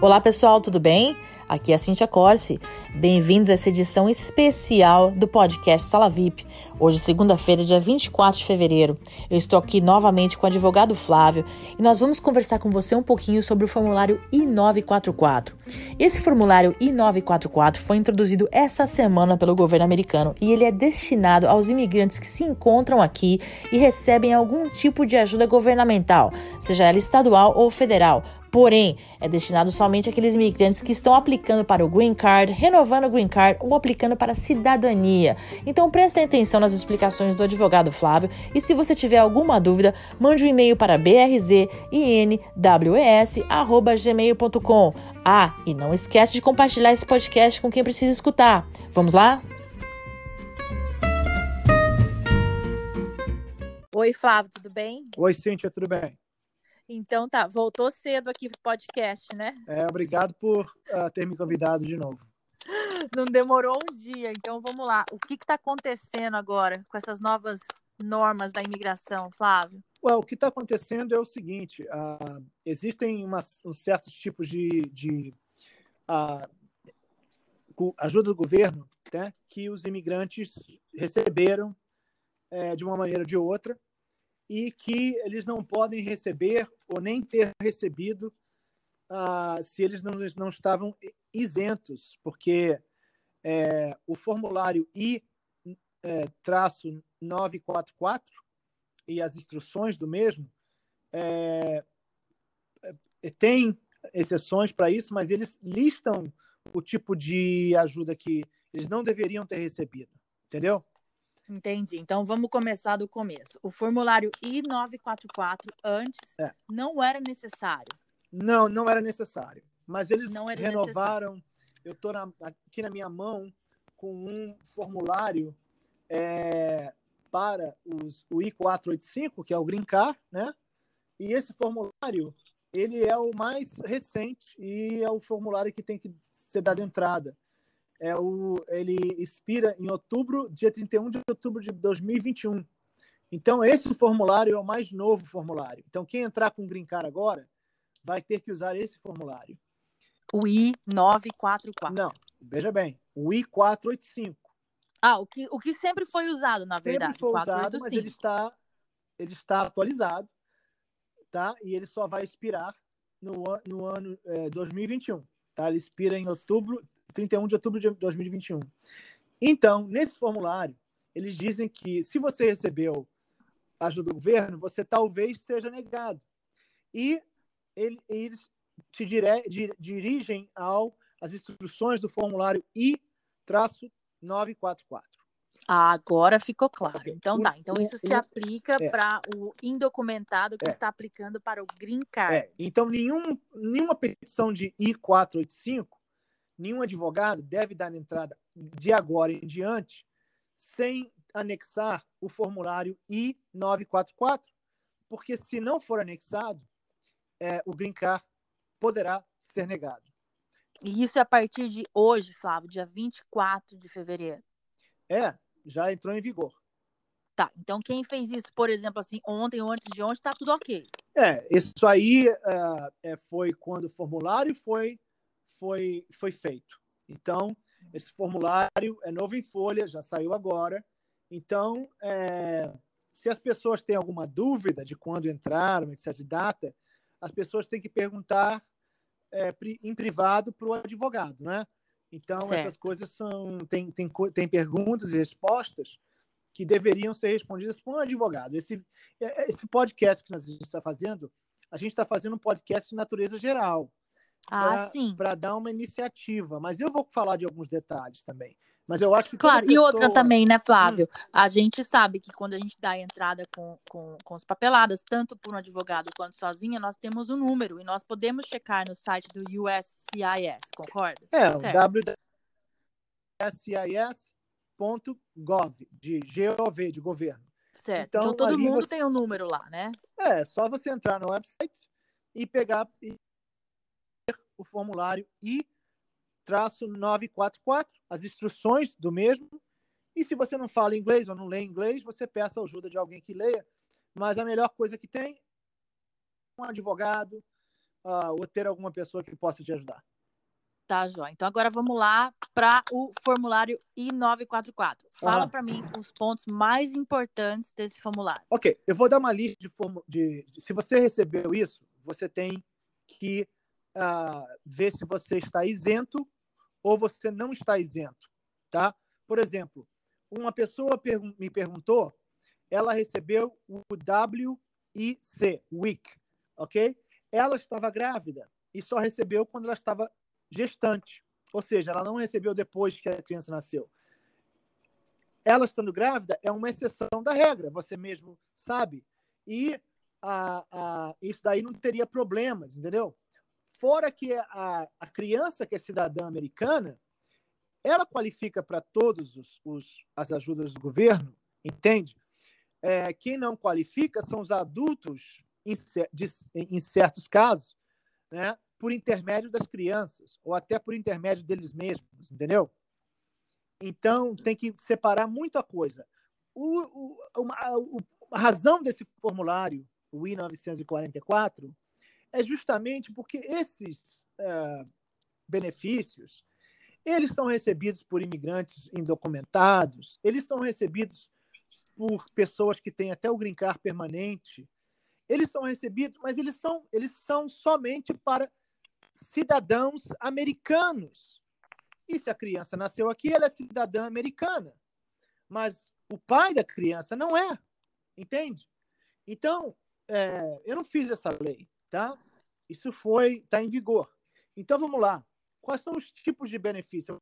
Olá pessoal, tudo bem? Aqui é a Cintia Corse. Bem-vindos a essa edição especial do podcast Sala VIP. Hoje, segunda-feira, dia 24 de fevereiro. Eu estou aqui novamente com o advogado Flávio e nós vamos conversar com você um pouquinho sobre o formulário I-944. Esse formulário I-944 foi introduzido essa semana pelo governo americano e ele é destinado aos imigrantes que se encontram aqui e recebem algum tipo de ajuda governamental, seja ela estadual ou federal Porém, é destinado somente àqueles imigrantes que estão aplicando para o Green Card, renovando o Green Card ou aplicando para a cidadania. Então prestem atenção nas explicações do advogado Flávio e se você tiver alguma dúvida, mande um e-mail para brzinws@gmail.com. Ah, e não esquece de compartilhar esse podcast com quem precisa escutar. Vamos lá? Oi, Flávio, tudo bem? Oi, Cíntia, tudo bem? Então tá, voltou cedo aqui pro podcast, né? É, obrigado por uh, ter me convidado de novo. Não demorou um dia, então vamos lá. O que está acontecendo agora com essas novas normas da imigração, Flávio? Well, o que está acontecendo é o seguinte: uh, existem umas, uns certos tipos de, de uh, ajuda do governo né, que os imigrantes receberam é, de uma maneira ou de outra e que eles não podem receber ou nem ter recebido uh, se eles não, não estavam isentos, porque é, o formulário I-944 é, e as instruções do mesmo é, é, tem exceções para isso, mas eles listam o tipo de ajuda que eles não deveriam ter recebido, entendeu? Entendi. Então vamos começar do começo. O formulário I-944 antes é. não era necessário. Não, não era necessário. Mas eles renovaram. Necessário. Eu estou aqui na minha mão com um formulário é, para os, o I-485, que é o Green Card, né? E esse formulário ele é o mais recente e é o formulário que tem que ser dado entrada é o, ele expira em outubro, dia 31 de outubro de 2021. Então, esse formulário é o mais novo formulário. Então, quem entrar com o Green Card agora vai ter que usar esse formulário. O I-944. Não, veja bem, o I-485. Ah, o que, o que sempre foi usado, na sempre verdade. Sempre foi usado, mas ele está, ele está atualizado, tá? E ele só vai expirar no, no ano é, 2021, tá? Ele expira em outubro, 31 de outubro de 2021. Então, nesse formulário, eles dizem que se você recebeu ajuda do governo, você talvez seja negado. E ele, eles te dire, dir, dirigem ao as instruções do formulário I-944. Ah, agora ficou claro. Então tá. Então isso se aplica é. para o indocumentado que é. está aplicando para o Green Card. É. Então nenhum, nenhuma petição de I-485 nenhum advogado deve dar entrada de agora em diante sem anexar o formulário I-944, porque se não for anexado, é, o green card poderá ser negado. E isso é a partir de hoje, Flávio, dia 24 de fevereiro. É, já entrou em vigor. Tá, então quem fez isso, por exemplo, assim, ontem ou antes de ontem, está tudo ok. É, isso aí uh, é, foi quando o formulário foi foi, foi feito. Então, esse formulário é novo em folha, já saiu agora. Então, é, se as pessoas têm alguma dúvida de quando entraram, etc., de data, as pessoas têm que perguntar é, em privado para o advogado, né? Então, certo. essas coisas são. Tem, tem, tem perguntas e respostas que deveriam ser respondidas por um advogado. Esse, é, esse podcast que nós estamos está fazendo, a gente está fazendo um podcast de natureza geral ah, para dar uma iniciativa. Mas eu vou falar de alguns detalhes também. Mas eu acho que. Claro, pessoa... e outra também, né, Flávio? Hum. A gente sabe que quando a gente dá a entrada com, com, com os papeladas, tanto por um advogado quanto sozinha, nós temos um número e nós podemos checar no site do USCIS, concorda? É, o www.cis.gov, de GOV, de governo. Certo. Então, então todo mundo você... tem um número lá, né? É, só você entrar no website e pegar o formulário I-944, as instruções do mesmo. E se você não fala inglês ou não lê inglês, você peça ajuda de alguém que leia. Mas a melhor coisa que tem um advogado, uh, ou ter alguma pessoa que possa te ajudar. Tá, Jó. Então agora vamos lá para o formulário I-944. Fala uhum. para mim os pontos mais importantes desse formulário. Ok, eu vou dar uma lista de, de, de se você recebeu isso, você tem que uh, ver se você está isento ou você não está isento, tá? Por exemplo, uma pessoa me perguntou, ela recebeu o WIC, WIC, ok? Ela estava grávida e só recebeu quando ela estava gestante, ou seja, ela não recebeu depois que a criança nasceu. Ela estando grávida é uma exceção da regra, você mesmo sabe. E a, a, isso daí não teria problemas, entendeu? Fora que a, a criança que é cidadã americana, ela qualifica para todos os, os, as ajudas do governo, entende? É, quem não qualifica são os adultos, em, de, em certos casos, né? por intermédio das crianças, ou até por intermédio deles mesmos, entendeu? Então, tem que separar muita coisa. O, o, uma, a razão desse formulário, o I-944, é justamente porque esses uh, benefícios, eles são recebidos por imigrantes indocumentados, eles são recebidos por pessoas que têm até o green card permanente, eles são recebidos, mas eles são, eles são somente para cidadãos americanos. E se a criança nasceu aqui, ela é cidadã americana. Mas o pai da criança não é. Entende? Então, é, eu não fiz essa lei, tá? Isso foi, está em vigor. Então, vamos lá. Quais são os tipos de benefício?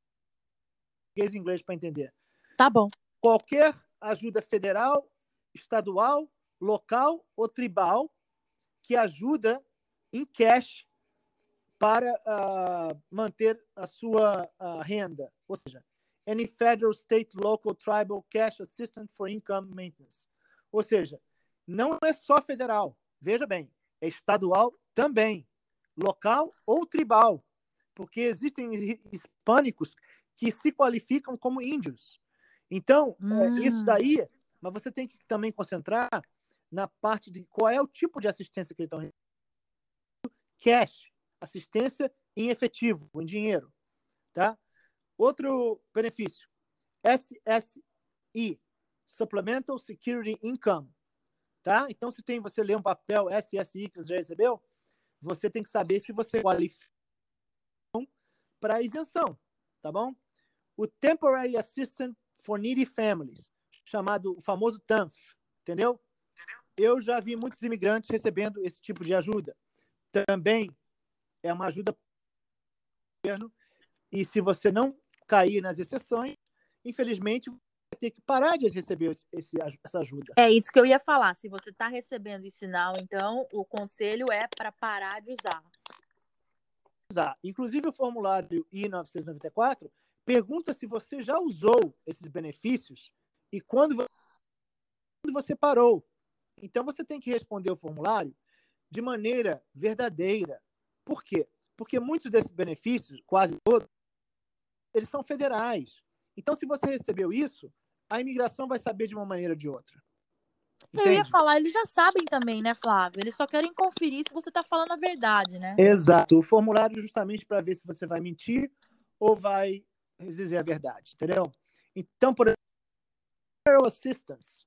Português e inglês para entender. Tá bom. Qualquer ajuda federal, estadual, local ou tribal que ajuda em cash para uh, manter a sua uh, renda, ou seja, any federal, state, local, tribal cash assistance for income maintenance. Ou seja, não é só federal, veja bem, estadual também, local ou tribal, porque existem hispânicos que se qualificam como índios. Então, hum. é, isso hum. daí, mas você tem que também concentrar na parte de qual é o tipo de assistência que eles estão recebendo. Cash, assistência em efetivo, em dinheiro. Tá? Outro benefício, SSI, Supplemental Security Income. Tá? Então, se tem você lê um papel SSI que você já recebeu, você tem que saber se você qualifica para isenção, tá bom? O Temporary Assistance for Needy Families, chamado o famoso TANF, entendeu? Eu já vi muitos imigrantes recebendo esse tipo de ajuda. Também é uma ajuda do governo. E se você não cair nas exceções, infelizmente, ter que parar de receber esse, essa ajuda. É isso que eu ia falar. Se você está recebendo esse sinal, então o conselho é para parar de usar. Usar. Inclusive, o formulário I-994 pergunta se você já usou esses benefícios e quando você parou. Então, você tem que responder o formulário de maneira verdadeira, por quê? Porque muitos desses benefícios, quase todos, eles são federais. Então, se você recebeu isso, a imigração vai saber de uma maneira ou de outra. Entende? Eu ia falar, eles já sabem também, né, Flávio? Eles só querem conferir se você está falando a verdade, né? Exato. O formulário é justamente para ver se você vai mentir ou vai dizer a verdade, entendeu? Então, por exemplo, Assistance,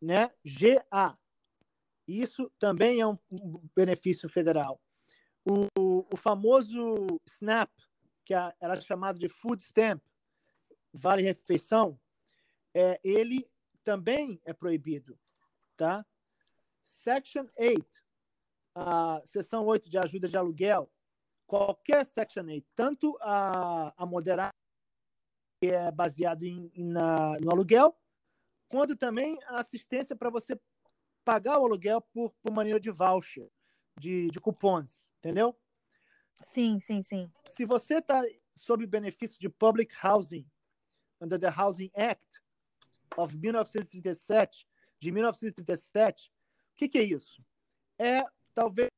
né? GA. Isso também é um benefício federal. O, o famoso SNAP, que era chamado de Food Stamp, Vale Refeição, é, ele também é proibido. Tá? Section 8, a seção 8 de ajuda de aluguel, qualquer Section 8, tanto a, a moderada, que é baseada em, em na, no aluguel, quanto também a assistência para você pagar o aluguel por, por maneira de voucher de, de cupons, entendeu? Sim, sim, sim. Se você está sob benefício de public housing, under the Housing Act of 1937, de 1937, o que, que é isso? É talvez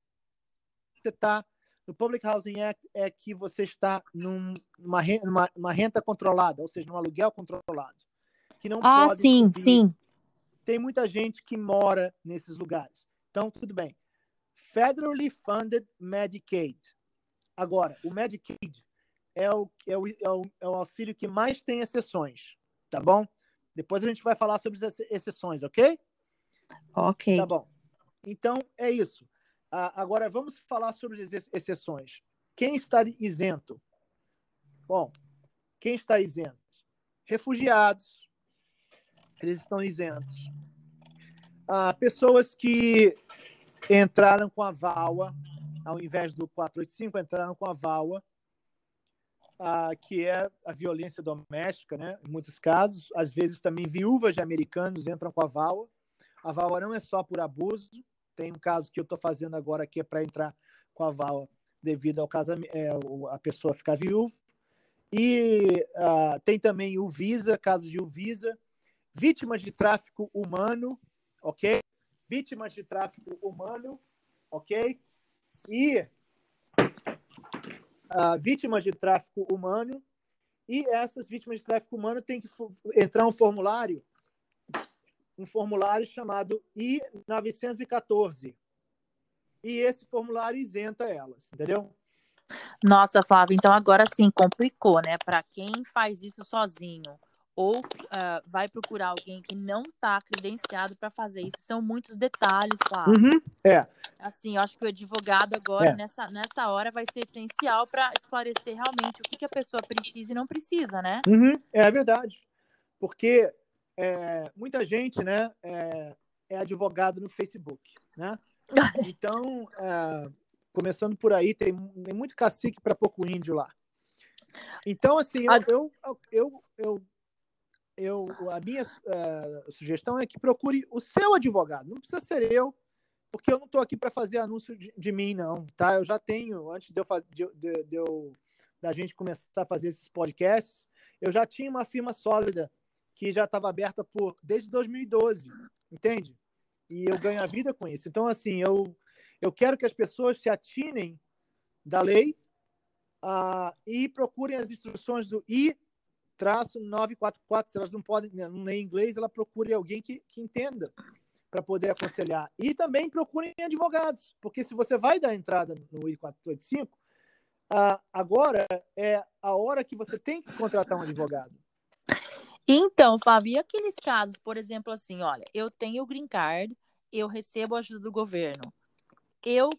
você está no Public Housing Act é que você está num, numa, numa, numa renta controlada, ou seja, num aluguel controlado, que não ah, pode sim, subir. sim. Tem muita gente que mora nesses lugares. Então, tudo bem Federally Funded Medicaid. Agora, o Medicaid é o, é o, é o, é o auxílio que mais tem exceções, tá bom? Depois a gente vai falar sobre as exceções, ok? Ok. Tá bom. Então, é isso. Agora, vamos falar sobre as exceções. Quem está isento? Bom, quem está isento? Refugiados, eles estão isentos. Ah, pessoas que entraram com a VAWA, ao invés do 485, entraram com a VAWA, que é a violência doméstica, né? em muitos casos. Às vezes também viúvas de americanos entram com a VAWA. A VAWA não é só por abuso, tem um caso que eu estou fazendo agora que é para entrar com a VAWA devido ao casamento, é, a pessoa ficar viúva. E tem também o Visa, casos de Visa, vítimas de tráfico humano, ok? Vítimas de tráfico humano, ok? E uh, vítimas de tráfico humano. E essas vítimas de tráfico humano têm que entrar um formulário, um formulário chamado I-914. E esse formulário isenta elas, entendeu? Nossa, Flávia, então agora sim complicou, né? Para quem faz isso sozinho ou uh, vai procurar alguém que não está credenciado para fazer isso, são muitos detalhes, Flávia. Uhum, é. Assim, eu acho que o advogado agora, é. nessa, nessa hora, vai ser essencial para esclarecer realmente o que, que, a pessoa precisa e não precisa, né? Uhum, é verdade. Porque é, muita gente, né, é, é advogado no Facebook, né? Então, é, começando por aí, tem, tem muito cacique para pouco índio lá. Então, assim, eu, eu, eu, eu, eu a minha uh, sugestão é que procure o seu advogado. Não precisa ser eu, porque eu não estou aqui para fazer anúncio de, de, mim, não. Tá? Eu já tenho, antes de eu, de, de, eu, da gente começar a fazer esses podcasts, eu já tinha uma firma sólida que já estava aberta por desde 2012, entende? E eu ganho a vida com isso. Então, assim, eu eu quero que as pessoas se atinem da lei uh, e procurem as instruções do I-944. Se elas não podem não ler inglês, ela procure alguém que, que entenda para poder aconselhar. E também procurem advogados, porque se você vai dar entrada no I-485, uh, ah, agora é a hora que você tem que contratar um advogado. Então, Fábio, e aqueles casos, por exemplo, assim, olha, eu tenho o green card, eu recebo ajuda do governo eu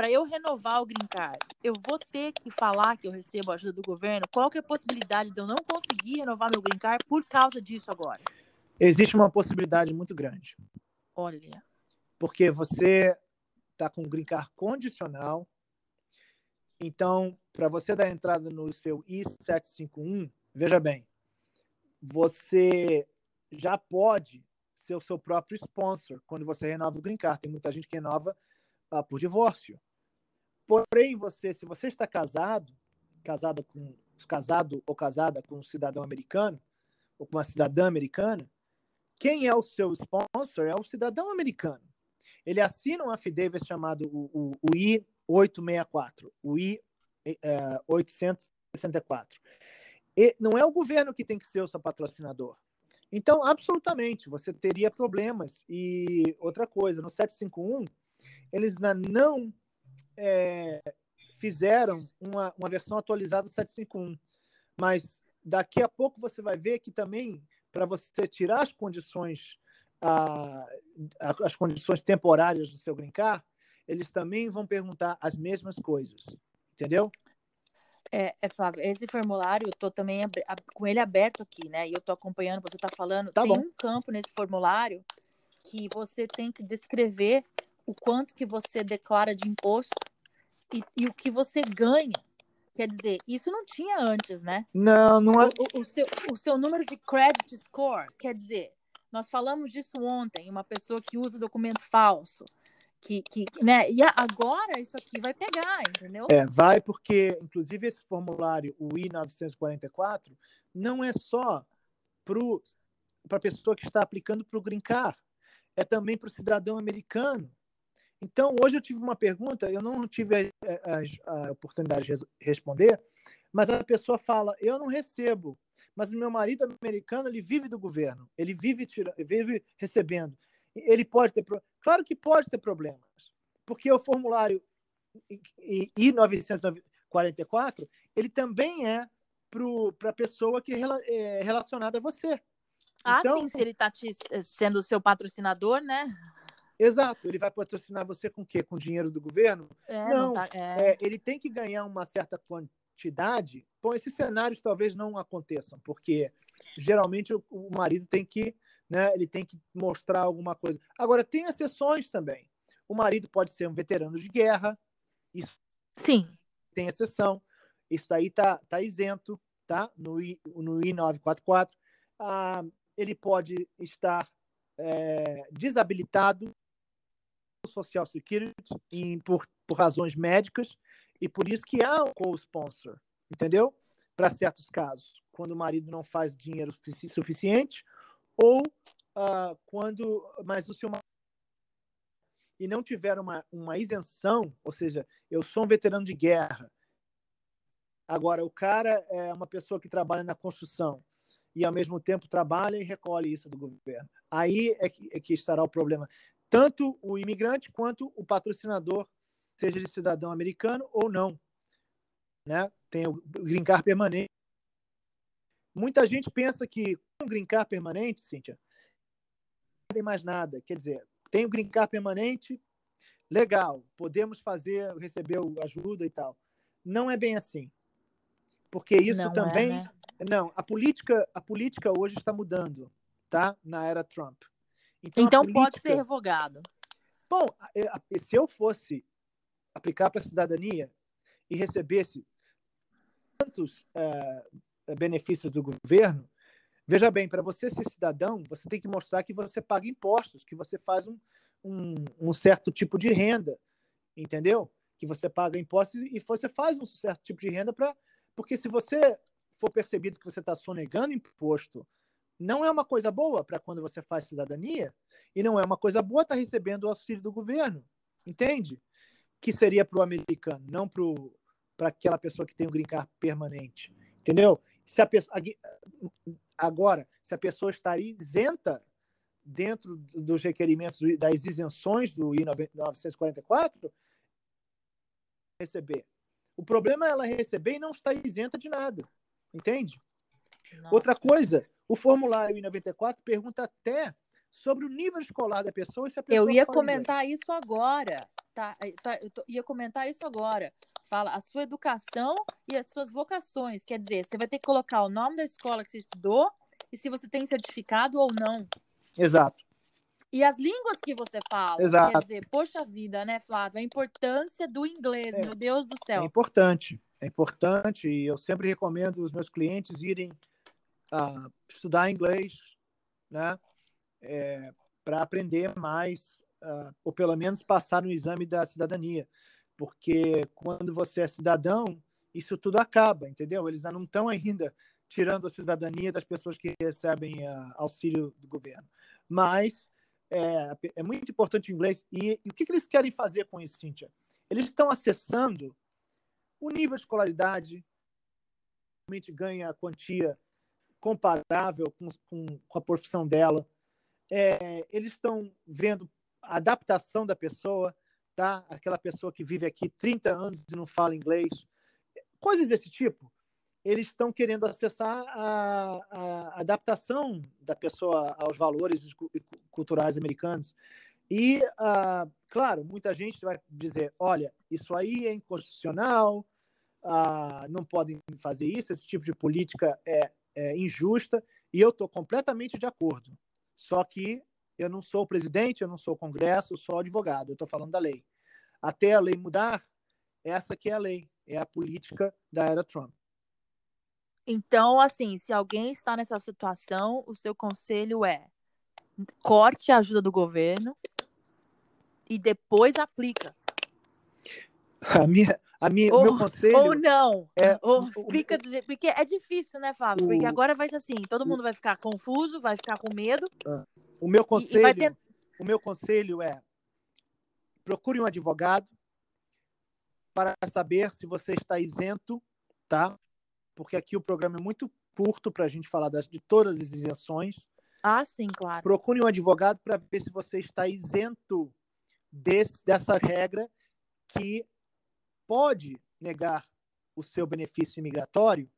para eu renovar o green card, eu vou ter que falar que eu recebo ajuda do governo? Qual que é a possibilidade de eu não conseguir renovar meu green card por causa disso agora? Existe uma possibilidade muito grande. Olha. Porque você está com o green card condicional. Então, para você dar entrada no seu I-751, veja bem, você já pode ser o seu próprio sponsor quando você renova o green card. Tem muita gente que renova ah, por divórcio. Porém, você, se você está casado, casado com casado ou casada com um cidadão americano ou com uma cidadã americana, quem é o seu sponsor é o cidadão americano. Ele assina um affidavit chamado o, o, o I-864, o I-864. E não é o governo que tem que ser o seu patrocinador. Então, absolutamente, você teria problemas. E outra coisa, no 751, eles não é, fizeram uma, uma versão atualizada do 751. Mas daqui a pouco você vai ver que também, para você tirar as condições, a, as condições temporárias do seu brincar, eles também vão perguntar as mesmas coisas. Entendeu? É, é Flávio, esse formulário, eu tô também com ele aberto aqui, né? E eu tô acompanhando, você está falando, tá tem bom. um campo nesse formulário que você tem que descrever o quanto que você declara de imposto e, e o que você ganha. Quer dizer, isso não tinha antes, né? Não, não é. O, o, seu, o seu número de credit score, quer dizer, nós falamos disso ontem, uma pessoa que usa documento falso. Que, que, né? E agora isso aqui vai pegar, entendeu? É, vai porque, inclusive, esse formulário, o I-944, não é só para a pessoa que está aplicando para o Green Card, é também para o cidadão americano então, hoje eu tive uma pergunta, eu não tive a, a, a oportunidade de responder, mas a pessoa fala: eu não recebo, mas o meu marido americano ele vive do governo, ele vive, tira, vive recebendo. Ele pode ter Claro que pode ter problemas, Porque o formulário I-944, ele também é para a pessoa que é relacionada a você. Ah, então, sim, se ele está sendo o seu patrocinador, né? Exato, ele vai patrocinar você com o quê? Com dinheiro do governo? É, não, não tá, é... É, ele tem que ganhar uma certa quantidade. Bom, esses cenários talvez não aconteçam, porque geralmente o, o marido tem que, né, ele tem que mostrar alguma coisa. Agora, tem exceções também. O marido pode ser um veterano de guerra, isso Sim. tem exceção. Isso aí tá, tá isento, tá? No, I, no I944. Ah, ele pode estar é, desabilitado Social Security em, por, por razões médicas e por isso que há um co-sponsor, entendeu? Para certos casos, quando o marido não faz dinheiro suficiente ou uh, quando, mas o seu e não tiver uma, uma isenção, ou seja, eu sou um veterano de guerra, agora o cara é uma pessoa que trabalha na construção e ao mesmo tempo trabalha e recolhe isso do governo. Aí é que, é que estará o problema tanto o imigrante quanto o patrocinador, seja ele cidadão americano ou não. Né? Tem o green card permanente. Muita gente pensa que com um green card permanente, Cíntia, não tem mais nada. Quer dizer, tem o green card permanente, legal, podemos fazer, receber ajuda e tal. Não é bem assim. Porque isso não é, também. É, né? Não, a política, a política hoje está mudando, tá? Na era Trump. Então, então pode ser revogado. Bom, se eu fosse aplicar para a cidadania e recebesse tantos é, benefícios do governo, veja bem, para você ser cidadão, você tem que mostrar que você paga impostos, que você faz um, um, um certo tipo de renda, entendeu? Que você paga impostos e você faz um certo tipo de renda para. Porque se você for percebido que você está sonegando imposto não é uma coisa boa para quando você faz cidadania e não é uma coisa boa estar tá recebendo o auxílio do governo, entende? Que seria para o americano, não para aquela pessoa que tem o green card permanente, entendeu? Se a pessoa, agora, se a pessoa está isenta dentro dos requerimentos das isenções do I-944, receber. O problema é ela receber e não estar isenta de nada, entende? Nossa. Outra coisa, o formulário I-94 pergunta até sobre o nível escolar da pessoa. E se a pessoa eu ia comentar inglês. isso agora. Tá, eh, tá, eu tô, ia comentar isso agora. Fala a sua educação e as suas vocações. Quer dizer, você vai ter que colocar o nome da escola que você estudou e se você tem certificado ou não. Exato. E as línguas que você fala. Exato. Quer dizer, poxa vida, né, Flávio? A importância do inglês, é, meu Deus do céu. É importante. É importante e eu sempre recomendo os meus clientes irem uh, estudar inglês, né? É, para aprender mais, uh, ou pelo menos passar no exame da cidadania. Porque quando você é cidadão, isso tudo acaba, entendeu? Eles não estão ainda tirando a cidadania das pessoas que recebem uh, auxílio do governo. Mas é, é muito importante o inglês. E, e o que, que eles querem fazer com isso, Cíntia? Eles estão acessando o nível de escolaridade, realmente ganha a quantia comparável com, com, com a profissão dela. É, eles estão vendo a adaptação da pessoa, tá? Aquela pessoa que vive aqui 30 anos e não fala inglês. Coisas desse tipo. Eles estão querendo acessar a, a adaptação da pessoa aos valores culturais americanos. E, uh, claro, muita gente vai dizer: olha, isso aí é inconstitucional, uh, não podem fazer isso, esse tipo de política é é, injusta, e eu estou completamente de acordo. Só que eu não sou o presidente, eu não sou o Congresso, eu sou advogado, eu estou falando da lei. Até a lei mudar, essa que é a lei, é a política da era Trump. Então, assim, se alguém está nessa situação, o seu conselho é corte a ajuda do governo e depois aplica. A minha, a minha, ou, meu conselho. Ou não. É, ou fica, porque é difícil, né, Fábio? O, porque agora vai ser assim: todo mundo vai ficar confuso, vai ficar com medo. Ah, o meu conselho, e, e ter... o meu conselho é procure um advogado para saber se você está isento, tá? Porque aqui o programa é muito curto para a gente falar das, de todas as isenções. Ah, sim, claro. Procure um advogado para ver se você está isento desse, dessa regra que pode negar o seu benefício imigratório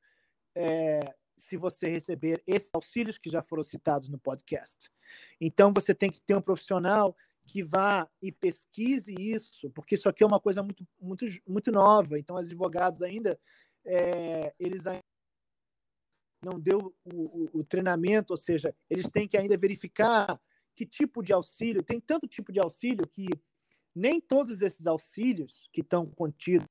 é, se você receber esses auxílios que já foram citados no podcast. Então, você tem que ter um profissional que vá e pesquise isso, porque isso aqui é uma coisa muito, muito, muito nova. Então, os advogados ainda, é, eles ainda não deu o, o, o, treinamento, ou seja, eles têm que ainda verificar que tipo de auxílio. Tem tanto tipo de auxílio que nem todos esses auxílios que estão contidos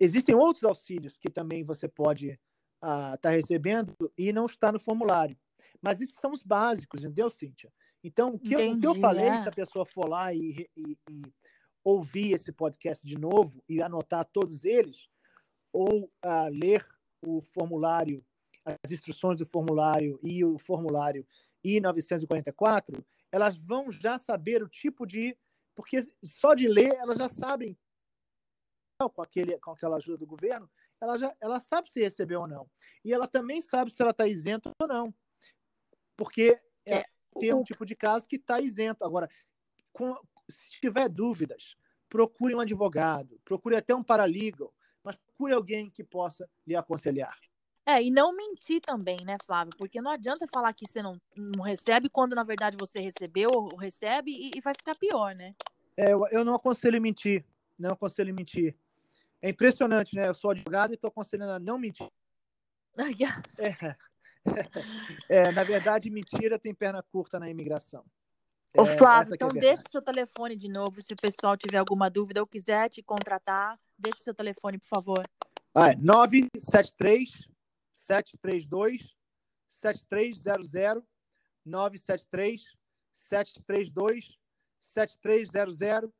existem outros auxílios que também você pode estar uh, tá recebendo e não está no formulário. Mas esses são os básicos, entendeu, Cíntia? Então, o que, Entendi, eu, o que eu falei, é. se a pessoa for lá e, e, e, ouvir esse podcast de novo e anotar todos eles, ou uh, ler o formulário, as instruções do formulário e o formulário I-944, elas vão já saber o tipo de. Porque só de ler, elas já sabem com, aquele, com aquela ajuda do governo, ela já ela sabe se recebeu ou não. E ela também sabe se ela está isenta ou não. Porque é, é, tem um tipo de caso que está isento. Agora, com, se tiver dúvidas, procure um advogado, procure até um paralegal, mas procure alguém que possa lhe aconselhar. É, e não mentir também, né, Flávio? Porque não adianta falar que você não, não recebe quando na verdade você recebeu ou recebe e, e vai ficar pior, né? É, eu, eu não aconselho mentir. Não aconselho mentir. É impressionante, né? Eu sou advogado e estou aconselhando a não mentir. é, é, na verdade, mentira tem perna curta na imigração. Ô, é, Flávio, então é deixa o seu telefone de novo, se o pessoal tiver alguma dúvida ou quiser te contratar, deixa o seu telefone, por favor. Ah, é 973 732 7300 973 732 7300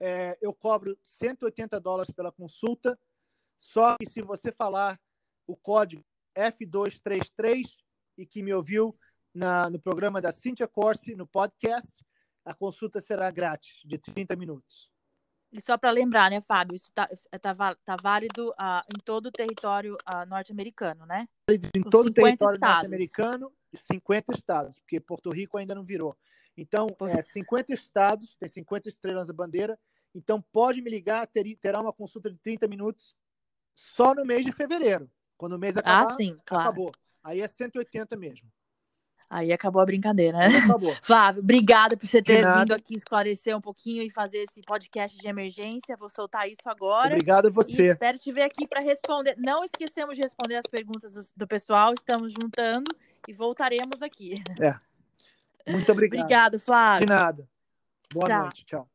é, eu cobro 180 dólares pela consulta. Só que se você falar o código F233 e que me ouviu na, no programa da Cynthia Corsi, no podcast, a consulta será grátis, de 30 minutos. E só para lembrar, né, Fábio, isso está tá, tá válido uh, em todo o território uh, norte-americano, né? Em todo o território norte-americano, 50 estados, porque Porto Rico ainda não virou. Então, é, 50 estados, tem 50 estrelas na bandeira. Então, pode me ligar, ter, terá uma consulta de 30 minutos só no mês de fevereiro. Quando o mês ah, acabar, ah, sim, claro. acabou. Aí é 180 mesmo. Aí acabou a brincadeira, né? Acabou. Flávio, obrigada por você ter vindo aqui esclarecer um pouquinho e fazer esse podcast de emergência. Vou soltar isso agora. Obrigado a você. E espero te ver aqui para responder. Não esquecemos de responder as perguntas do, do pessoal. Estamos juntando e voltaremos aqui. É. Muito obrigado. Obrigado, Flávio. De nada. Boa tchau. noite. Tchau.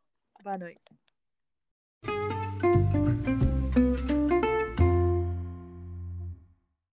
Boa noite.